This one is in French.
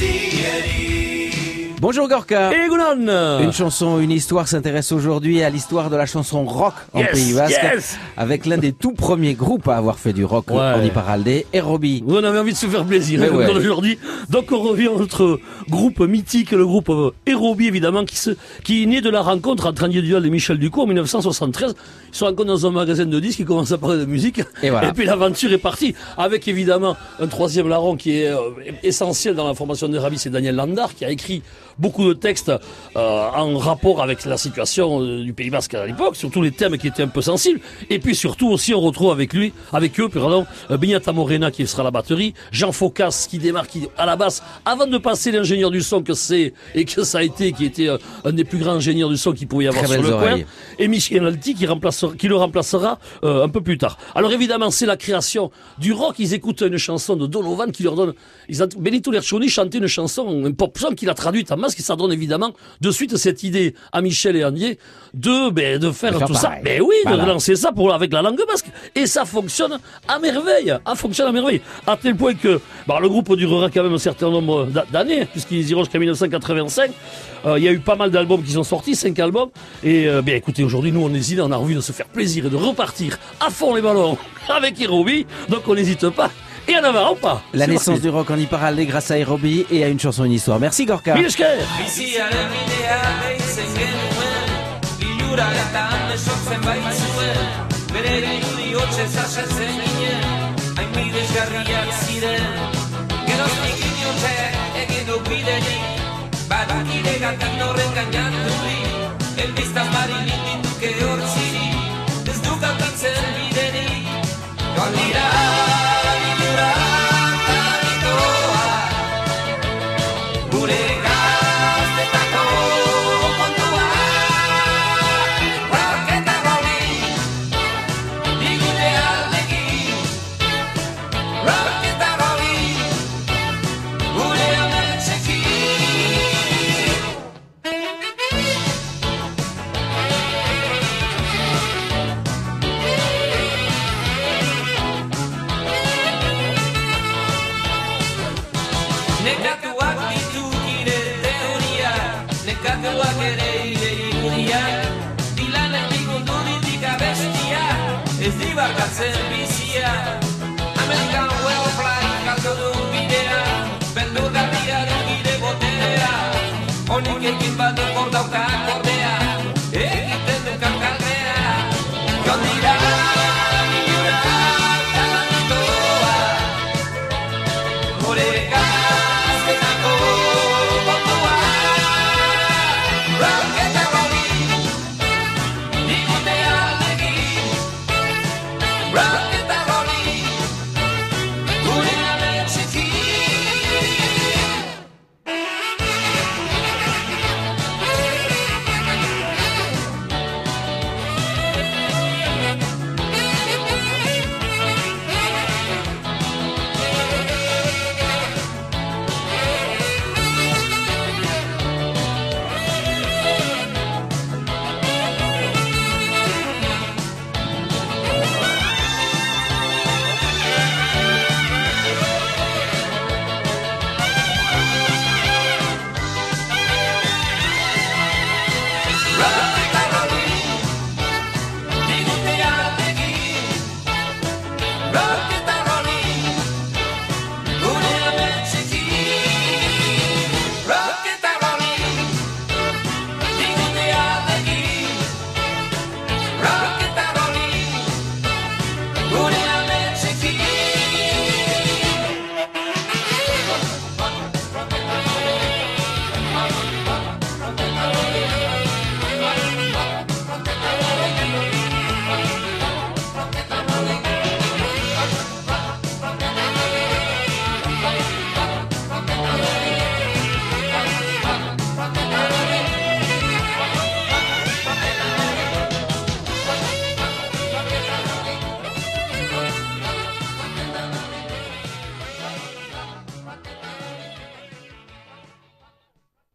see it. Bonjour Gorka. Et Une chanson, une histoire s'intéresse aujourd'hui à l'histoire de la chanson rock en Yes, Pays Basque, yes. avec l'un des tout premiers groupes à avoir fait du rock Ouais. en Iparalde, Erobi. On avait envie de se faire plaisir Mais hein, ouais. aujourd'hui. Donc on revient à notre groupe mythique, le groupe euh, Aérobie évidemment, qui, se, qui est né de la rencontre entre Andy Duval et Michel Ducot en 1973. Ils se rencontrent dans un magasin de disques, ils commencent à parler de musique. Et voilà. puis l'aventure est partie, avec évidemment un troisième larron qui est euh, essentiel dans la formation de Rabi, c'est Daniel Landar, qui a écrit beaucoup de textes euh, en rapport avec la situation euh, du Pays Basque à l'époque, surtout les thèmes qui étaient un peu sensibles. Et puis surtout aussi, on retrouve avec lui, avec eux, pardon, euh, Benyata Morena qui sera à la batterie, Jean Focas qui démarre qui, à la basse, avant de passer l'ingénieur du son que c'est et que ça a été, qui était un des plus grands ingénieurs du son qu'il pouvait y avoir Très sur le oreilles. coin, et Michel Alti qui, remplacera, qui le remplacera euh, un peu plus tard. Alors évidemment, c'est la création du rock. Ils écoutent une chanson de Donovan qui leur donne... Ils ont, Benito Lercioni chantait une chanson, un pop song qu'il a traduite en masque et ça donne évidemment de suite cette idée à Michel et Andier de, ben, de faire De faire tout ça. Mais oui, Voilà. de lancer ça pour, avec la langue basque. Et ça fonctionne à merveille. Ça fonctionne à merveille. À tel point que bah, le groupe durera quand même un certain nombre d'a- d'années, puisqu'ils iront jusqu'à 1985. Euh, Il y a eu pas mal d'albums qui sont sortis, cinq albums. Et euh, bien écoutez, aujourd'hui, nous, on hésite, on a envie de se faire plaisir et de repartir à fond les ballons avec Hirobi. Donc on n'hésite pas. Et en avant, pas. La naissance du rock en Iparalde grâce à Erobi et à une chanson, une histoire. Merci Gorka. Burika este tako con tu amor porque te volví y líquido alegre Nekatuak ere ire irudia Dilanetik mundu ditik abestia Ez dibarkatzen bizia Amerikan Wellfly kalko du bidea Beldur garria du gire boterea Honik ekin bat hor dauka